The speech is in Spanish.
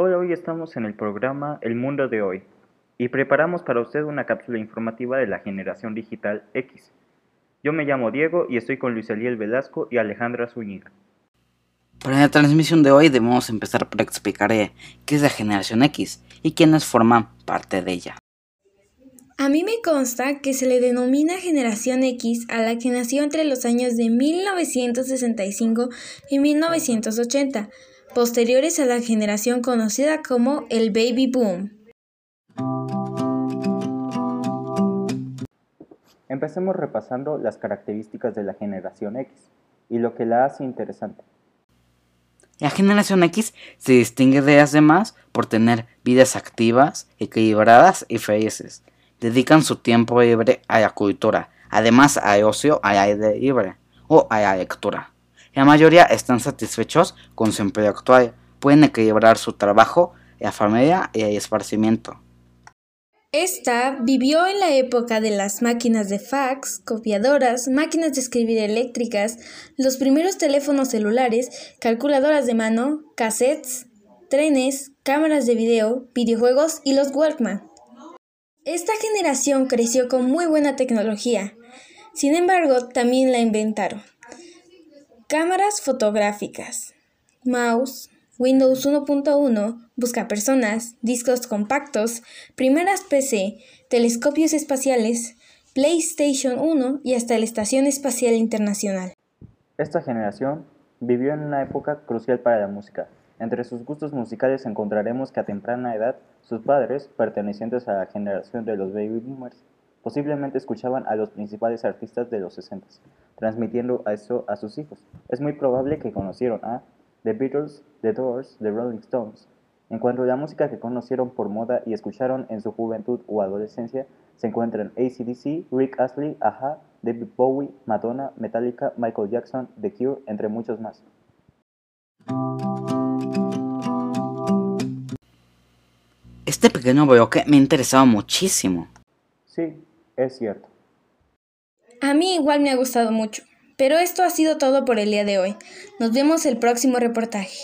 Hola, hoy estamos en el programa El Mundo de Hoy y preparamos para usted una cápsula informativa de la generación digital X. Yo me llamo Diego y estoy con Luis Eliel Velasco y Alejandra Zúñiga. Para la transmisión de hoy debemos empezar por explicar eh, qué es la generación X y quiénes forman parte de ella. A mí me consta que se le denomina generación X a la que nació entre los años de 1965 y 1980, posteriores a la generación conocida como el Baby Boom. Empecemos repasando las características de la generación X y lo que la hace interesante. La generación X se distingue de las demás por tener vidas activas, equilibradas y felices. Dedican su tiempo libre a la cultura, además al ocio al aire libre o a la lectura. La mayoría están satisfechos con su empleo actual, pueden equilibrar su trabajo, la familia y el esparcimiento. Esta vivió en la época de las máquinas de fax, copiadoras, máquinas de escribir eléctricas, los primeros teléfonos celulares, calculadoras de mano, cassettes, trenes, cámaras de video, videojuegos y los Walkman. Esta generación creció con muy buena tecnología, sin embargo también la inventaron. Cámaras fotográficas, mouse, Windows 1.1, busca personas, discos compactos, primeras PC, telescopios espaciales, PlayStation 1 y hasta la Estación Espacial Internacional. Esta generación vivió en una época crucial para la música. Entre sus gustos musicales encontraremos que a temprana edad sus padres, pertenecientes a la generación de los baby boomers, posiblemente escuchaban a los principales artistas de los 60, transmitiendo eso a sus hijos. Es muy probable que conocieron a The Beatles, The Doors, The Rolling Stones. En cuanto a la música que conocieron por moda y escucharon en su juventud o adolescencia, se encuentran ACDC, Rick Astley, Aja, David Bowie, Madonna, Metallica, Michael Jackson, The Cure, entre muchos más. Este pequeño bloque me ha interesado muchísimo. Sí, es cierto. A mí igual me ha gustado mucho. Pero esto ha sido todo por el día de hoy. Nos vemos el próximo reportaje.